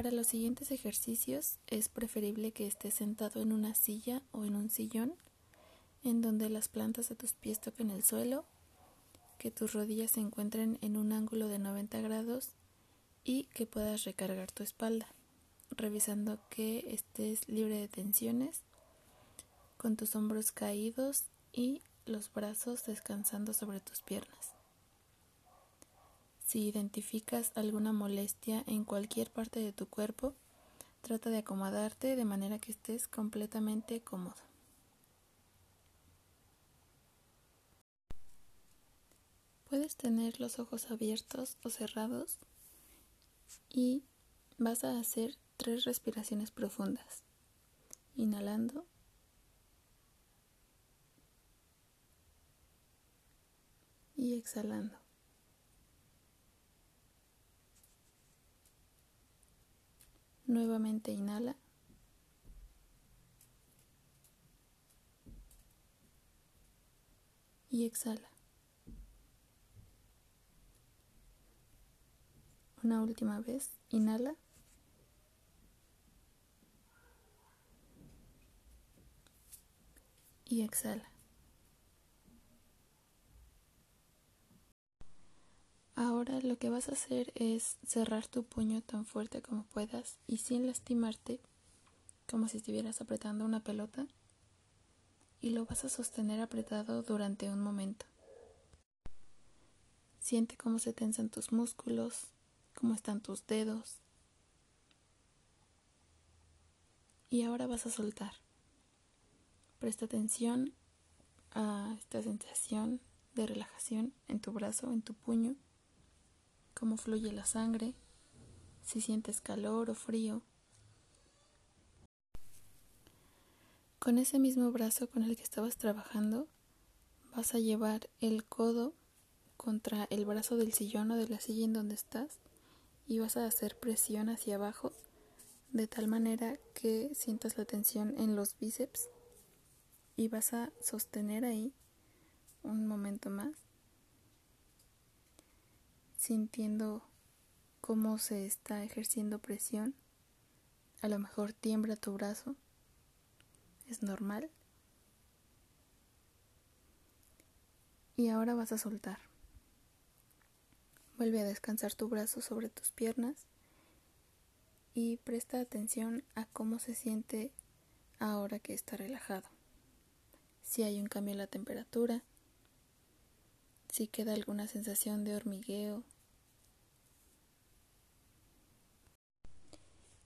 Para los siguientes ejercicios es preferible que estés sentado en una silla o en un sillón en donde las plantas de tus pies toquen el suelo, que tus rodillas se encuentren en un ángulo de 90 grados y que puedas recargar tu espalda, revisando que estés libre de tensiones, con tus hombros caídos y los brazos descansando sobre tus piernas. Si identificas alguna molestia en cualquier parte de tu cuerpo, trata de acomodarte de manera que estés completamente cómodo. Puedes tener los ojos abiertos o cerrados y vas a hacer tres respiraciones profundas. Inhalando. Y exhalando. Nuevamente inhala. Y exhala. Una última vez, inhala. Y exhala. Ahora lo que vas a hacer es cerrar tu puño tan fuerte como puedas y sin lastimarte, como si estuvieras apretando una pelota, y lo vas a sostener apretado durante un momento. Siente cómo se tensan tus músculos, cómo están tus dedos. Y ahora vas a soltar. Presta atención a esta sensación de relajación en tu brazo, en tu puño cómo fluye la sangre, si sientes calor o frío. Con ese mismo brazo con el que estabas trabajando, vas a llevar el codo contra el brazo del sillón o de la silla en donde estás y vas a hacer presión hacia abajo de tal manera que sientas la tensión en los bíceps y vas a sostener ahí un momento más sintiendo cómo se está ejerciendo presión. A lo mejor tiembla tu brazo. Es normal. Y ahora vas a soltar. Vuelve a descansar tu brazo sobre tus piernas y presta atención a cómo se siente ahora que está relajado. Si hay un cambio en la temperatura, si queda alguna sensación de hormigueo.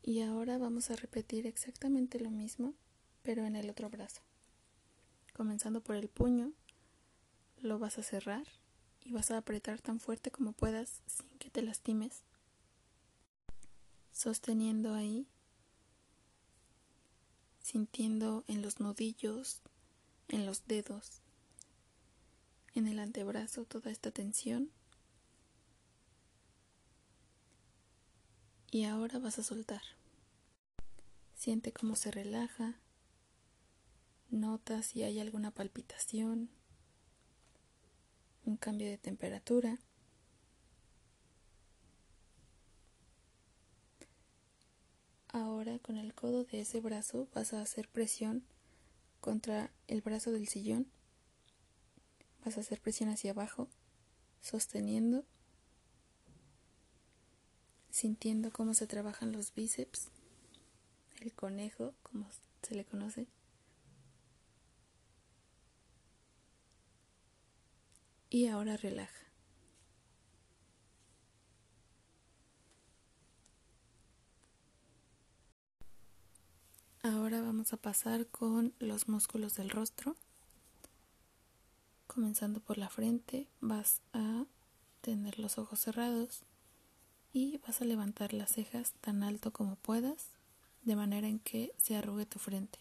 Y ahora vamos a repetir exactamente lo mismo, pero en el otro brazo. Comenzando por el puño, lo vas a cerrar y vas a apretar tan fuerte como puedas sin que te lastimes. Sosteniendo ahí, sintiendo en los nudillos, en los dedos, en el antebrazo toda esta tensión. Y ahora vas a soltar. Siente cómo se relaja. Nota si hay alguna palpitación, un cambio de temperatura. Ahora con el codo de ese brazo vas a hacer presión contra el brazo del sillón Vas a hacer presión hacia abajo, sosteniendo, sintiendo cómo se trabajan los bíceps, el conejo, como se le conoce. Y ahora relaja. Ahora vamos a pasar con los músculos del rostro. Comenzando por la frente, vas a tener los ojos cerrados y vas a levantar las cejas tan alto como puedas, de manera en que se arrugue tu frente.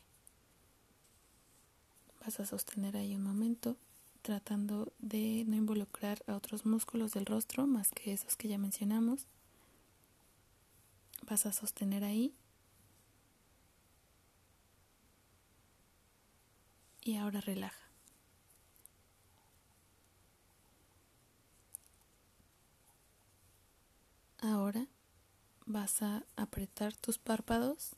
Vas a sostener ahí un momento, tratando de no involucrar a otros músculos del rostro más que esos que ya mencionamos. Vas a sostener ahí. Y ahora relaja. Ahora vas a apretar tus párpados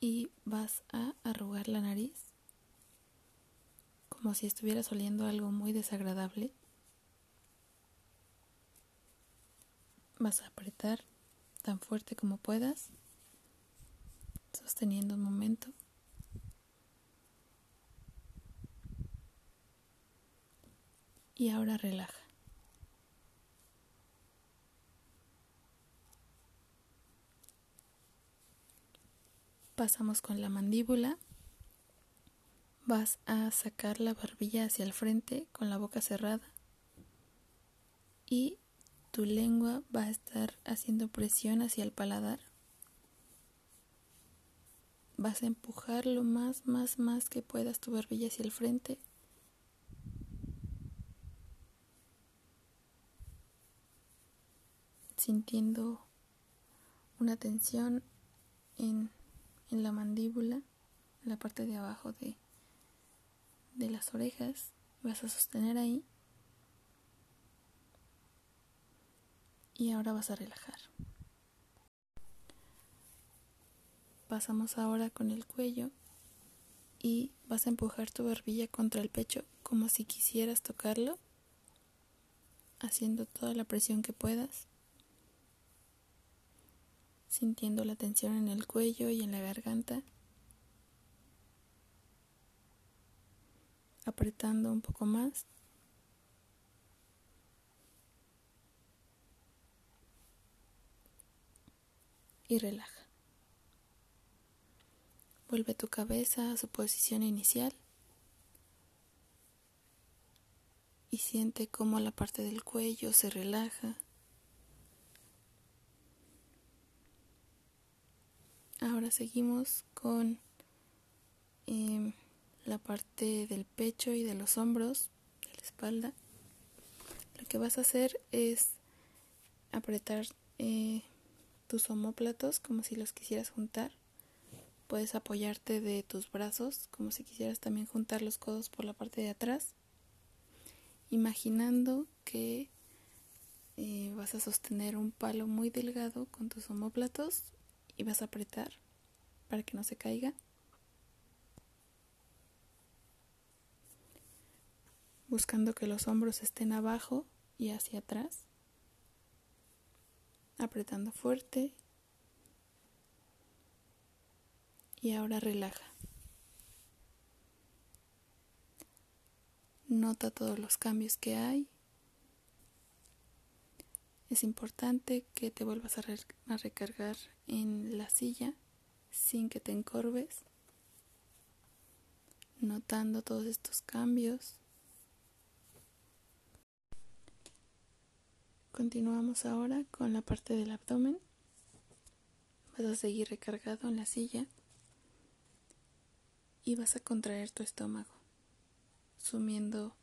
y vas a arrugar la nariz como si estuvieras oliendo algo muy desagradable. Vas a apretar tan fuerte como puedas, sosteniendo un momento. Y ahora relaja. Pasamos con la mandíbula. Vas a sacar la barbilla hacia el frente con la boca cerrada. Y tu lengua va a estar haciendo presión hacia el paladar. Vas a empujar lo más, más, más que puedas tu barbilla hacia el frente. Sintiendo una tensión en en la mandíbula, en la parte de abajo de, de las orejas. Vas a sostener ahí. Y ahora vas a relajar. Pasamos ahora con el cuello y vas a empujar tu barbilla contra el pecho como si quisieras tocarlo, haciendo toda la presión que puedas sintiendo la tensión en el cuello y en la garganta, apretando un poco más. Y relaja. Vuelve tu cabeza a su posición inicial y siente cómo la parte del cuello se relaja. Ahora seguimos con em, la parte del pecho y de los hombros, de la espalda. Lo que vas a hacer es apretar eh, tus omóplatos como si los quisieras juntar. Puedes apoyarte de tus brazos como si quisieras también juntar los codos por la parte de atrás. Imaginando que eh, vas a sostener un palo muy delgado con tus omóplatos y vas a apretar para que no se caiga. Buscando que los hombros estén abajo y hacia atrás. Apretando fuerte. Y ahora relaja. Nota todos los cambios que hay es importante que te vuelvas a, recargar en la silla sin que te encorves, notando todos estos cambios. Continuamos ahora con la parte del abdomen. Vas a seguir recargado en la silla y vas a contraer tu estómago, sumiendo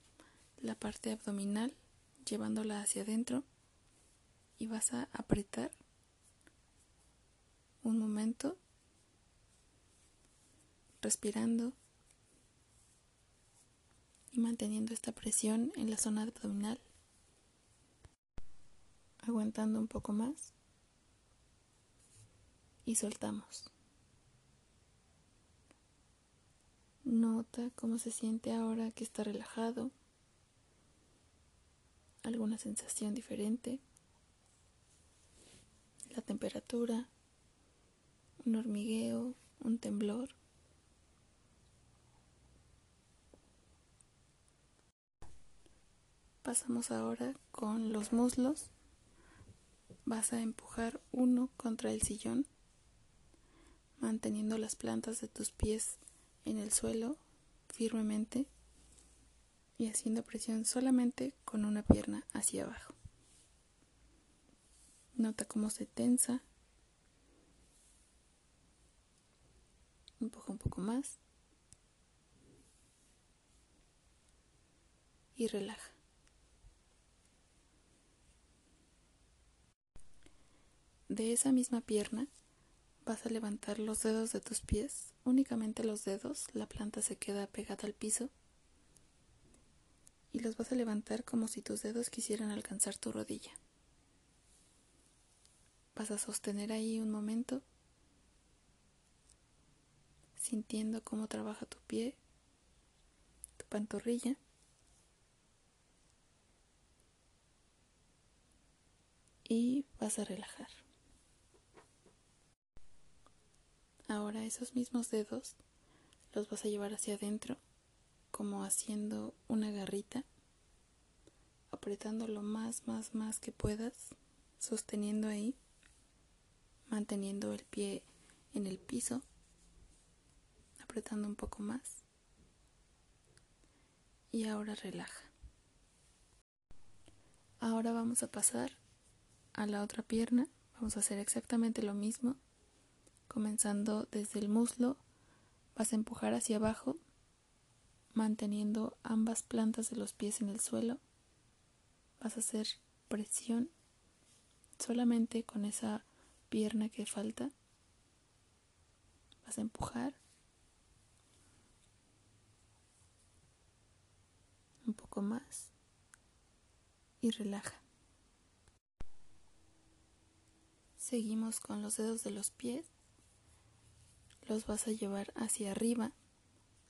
la parte abdominal, llevándola hacia adentro y vas a apretar un momento respirando y manteniendo esta presión en la zona abdominal aguantando un poco más y soltamos. Nota cómo se siente ahora que está relajado. Alguna sensación diferente la temperatura, un hormigueo, un temblor. Pasamos ahora con los muslos. Vas a empujar uno contra el sillón, manteniendo las plantas de tus pies en el suelo firmemente y haciendo presión solamente con una pierna hacia abajo. Nota cómo se tensa. Empuja un poco más. Y relaja. De esa misma pierna vas a levantar los dedos de tus pies, únicamente los dedos, la planta se queda pegada al piso y los vas a levantar como si tus dedos quisieran alcanzar tu rodilla. Vas a sostener ahí un momento, sintiendo cómo trabaja tu pie, tu pantorrilla. Y vas a relajar. Ahora esos mismos dedos los vas a llevar hacia adentro, como haciendo una garrita, apretando lo más, más, más que puedas, sosteniendo ahí, manteniendo el pie en el piso, apretando un poco más. Y ahora relaja. Ahora vamos a pasar a la otra pierna. Vamos a hacer exactamente lo mismo, comenzando desde el muslo Vas a empujar hacia abajo, manteniendo ambas plantas de los pies en el suelo. Vas a hacer presión solamente con esa pierna que falta. Vas a empujar un poco más y relaja. Seguimos con los dedos de los pies los vas a llevar hacia arriba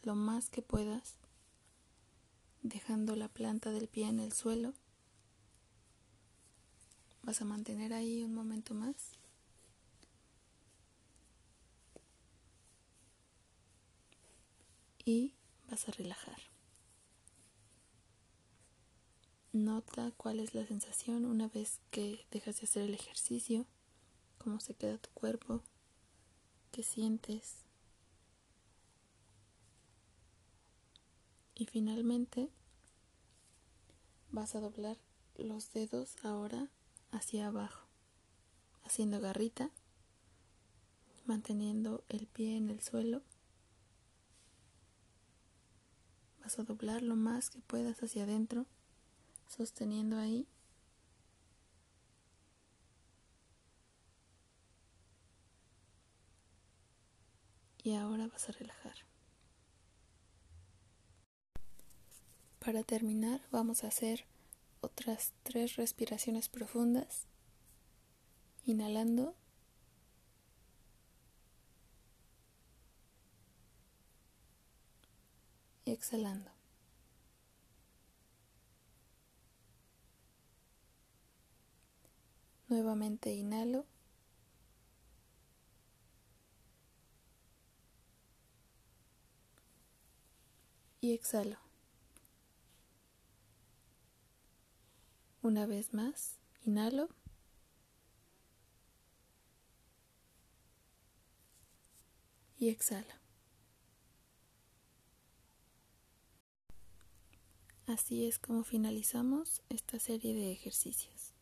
lo más que puedas, dejando la planta del pie en el suelo. Vas a mantener ahí un momento más. Y vas a relajar. Nota cuál es la sensación una vez que dejas de hacer el ejercicio, cómo se queda tu cuerpo que sientes. Y finalmente vas a doblar los dedos ahora hacia abajo, haciendo garrita, manteniendo el pie en el suelo. A doblar lo más que puedas hacia adentro, sosteniendo ahí y ahora vas a relajar. Para terminar vamos a hacer otras tres respiraciones profundas, inhalando. Y exhalando. Nuevamente inhalo. y exhalo. Una vez más, inhalo. Y exhalo. Así es como finalizamos esta serie de ejercicios.